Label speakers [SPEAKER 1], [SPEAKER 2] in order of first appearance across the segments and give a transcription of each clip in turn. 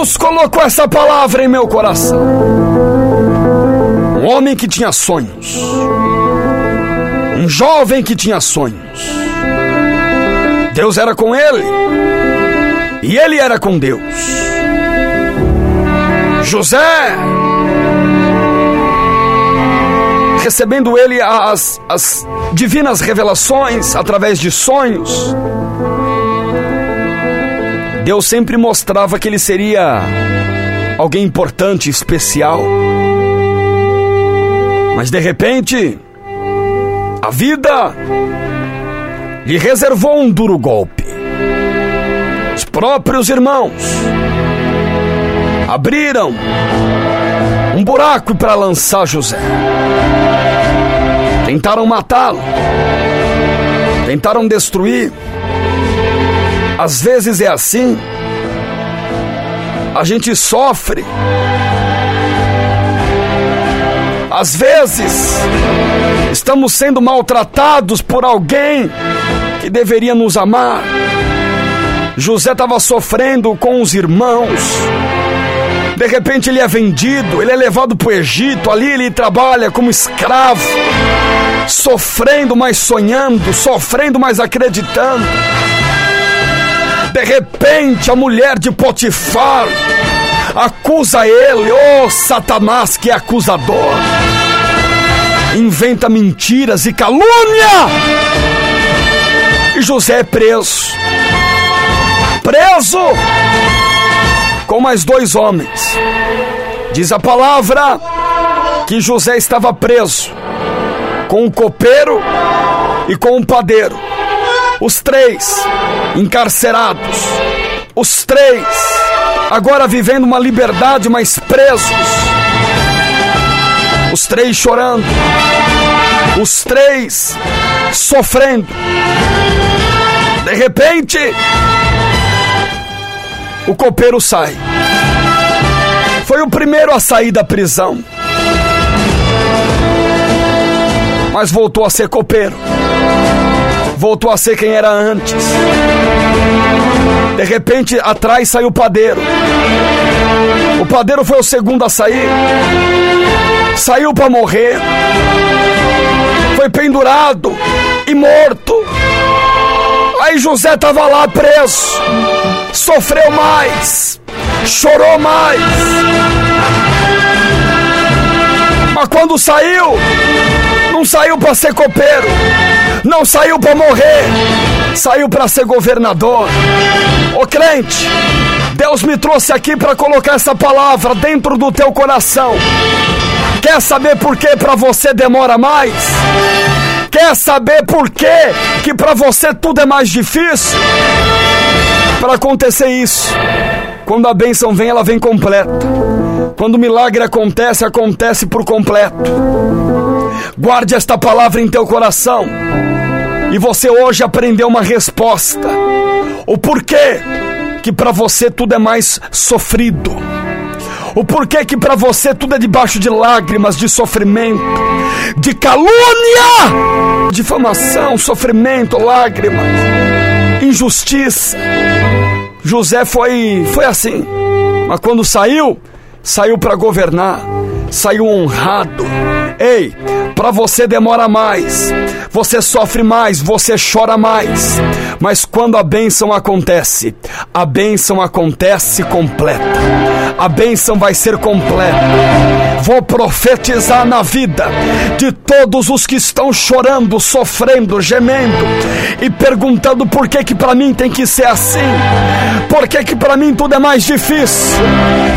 [SPEAKER 1] Deus colocou essa palavra em meu coração. Um homem que tinha sonhos. Um jovem que tinha sonhos. Deus era com ele. E ele era com Deus. José, recebendo ele as, as divinas revelações através de sonhos, Deus sempre mostrava que ele seria alguém importante, especial. Mas de repente, a vida lhe reservou um duro golpe. Os próprios irmãos abriram um buraco para lançar José. Tentaram matá-lo, tentaram destruir. Às vezes é assim. A gente sofre. Às vezes estamos sendo maltratados por alguém que deveria nos amar. José estava sofrendo com os irmãos. De repente ele é vendido, ele é levado para o Egito, ali ele trabalha como escravo, sofrendo, mas sonhando, sofrendo, mas acreditando. De repente a mulher de Potifar acusa ele, ô oh, Satanás que é acusador, inventa mentiras e calúnia, e José é preso. Preso! com mais dois homens. Diz a palavra que José estava preso com o copeiro e com o padeiro. Os três encarcerados. Os três agora vivendo uma liberdade, mas presos. Os três chorando. Os três sofrendo. De repente, o copeiro sai. Foi o primeiro a sair da prisão. Mas voltou a ser copeiro. Voltou a ser quem era antes. De repente, atrás saiu o padeiro. O padeiro foi o segundo a sair. Saiu para morrer. Foi pendurado e morto. Aí José estava lá preso, sofreu mais, chorou mais. Mas quando saiu, não saiu para ser copeiro, não saiu para morrer, saiu para ser governador. Ô crente, Deus me trouxe aqui para colocar essa palavra dentro do teu coração. Quer saber por que para você demora mais? Quer saber por quê que para você tudo é mais difícil? Para acontecer isso, quando a bênção vem, ela vem completa. Quando o milagre acontece, acontece por completo. Guarde esta palavra em teu coração. E você hoje aprendeu uma resposta. O porquê que para você tudo é mais sofrido. O porquê que para você tudo é debaixo de lágrimas, de sofrimento, de calúnia, difamação, sofrimento, lágrimas, injustiça. José foi foi assim, mas quando saiu, saiu para governar, saiu honrado. Ei, para você demora mais, você sofre mais, você chora mais. Mas quando a bênção acontece, a bênção acontece completa. A bênção vai ser completa. Vou profetizar na vida de todos os que estão chorando, sofrendo, gemendo e perguntando por que que para mim tem que ser assim? Por que que para mim tudo é mais difícil?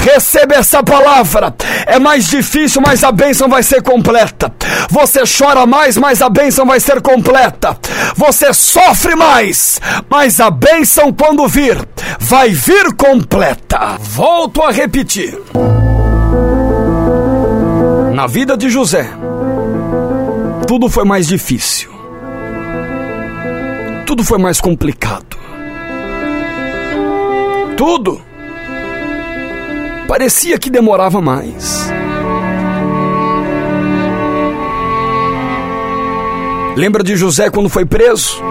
[SPEAKER 1] Receba essa palavra. É mais difícil, mas a bênção vai ser completa. Você chora mais, mas a bênção vai ser completa. Você sofre mais, mas a bênção quando vir, vai vir completa. Volto a repetir. Na vida de José, tudo foi mais difícil. Tudo foi mais complicado. Tudo parecia que demorava mais. Lembra de José quando foi preso?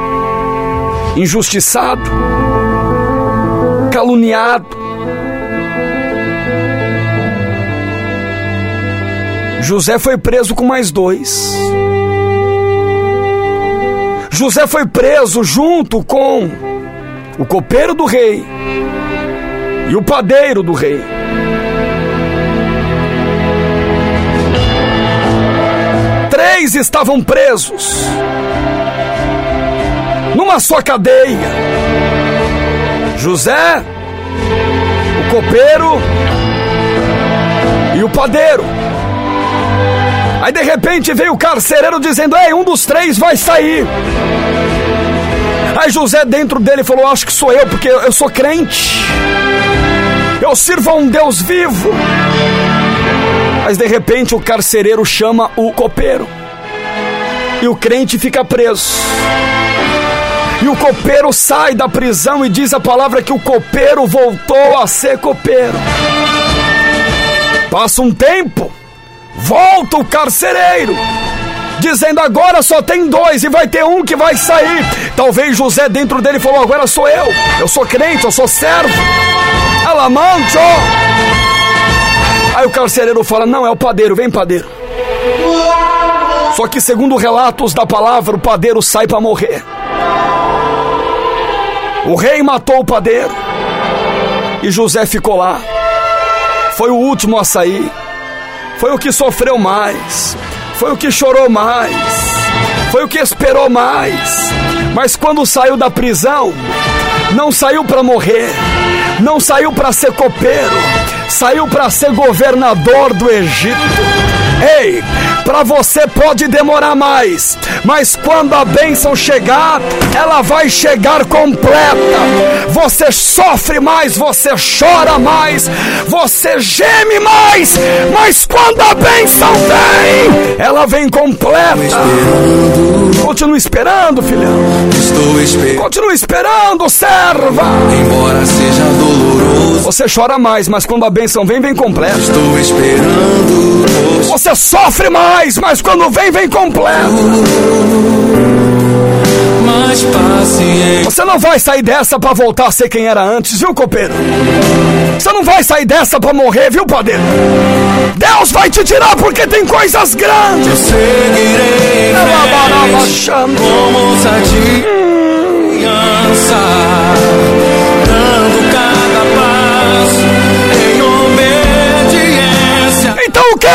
[SPEAKER 1] Injustiçado, caluniado. José foi preso com mais dois. José foi preso junto com o copeiro do rei e o padeiro do rei. Três estavam presos numa só cadeia. José, o copeiro e o padeiro. Aí de repente veio o carcereiro dizendo: Ei, um dos três vai sair. Aí José dentro dele falou: Acho que sou eu, porque eu sou crente. Eu sirvo a um Deus vivo. Mas de repente o carcereiro chama o copeiro. E o crente fica preso. E o copeiro sai da prisão e diz a palavra que o copeiro voltou a ser copeiro. Passa um tempo, volta o carcereiro, dizendo agora só tem dois e vai ter um que vai sair. Talvez José dentro dele falou: agora sou eu, eu sou crente, eu sou servo. Alamancho! Aí o carcereiro fala: não, é o padeiro, vem padeiro. Só que, segundo relatos da palavra, o padeiro sai para morrer. O rei matou o padeiro. E José ficou lá. Foi o último a sair, foi o que sofreu mais, foi o que chorou mais, foi o que esperou mais. Mas quando saiu da prisão, não saiu para morrer, não saiu para ser copeiro, saiu para ser governador do Egito. Ei, para você pode demorar mais, mas quando a bênção chegar, ela vai chegar completa. Você sofre mais, você chora mais, você geme mais, mas quando a bênção vem, ela vem completa. Continue esperando, filhão. Estou esperando. Continue esperando, serva.
[SPEAKER 2] Embora seja doloroso.
[SPEAKER 1] Você chora mais, mas quando a bênção vem, vem completa.
[SPEAKER 2] Estou esperando.
[SPEAKER 1] Você sofre mais, mas quando vem, vem completo.
[SPEAKER 2] Paciente.
[SPEAKER 1] Você não vai sair dessa para voltar a ser quem era antes, viu, copeiro? Você não vai sair dessa para morrer, viu, padeiro? Deus vai te tirar porque tem coisas grandes.
[SPEAKER 2] Eu seguirei com ousadia dando cada passo em obediência.
[SPEAKER 1] Então o quê?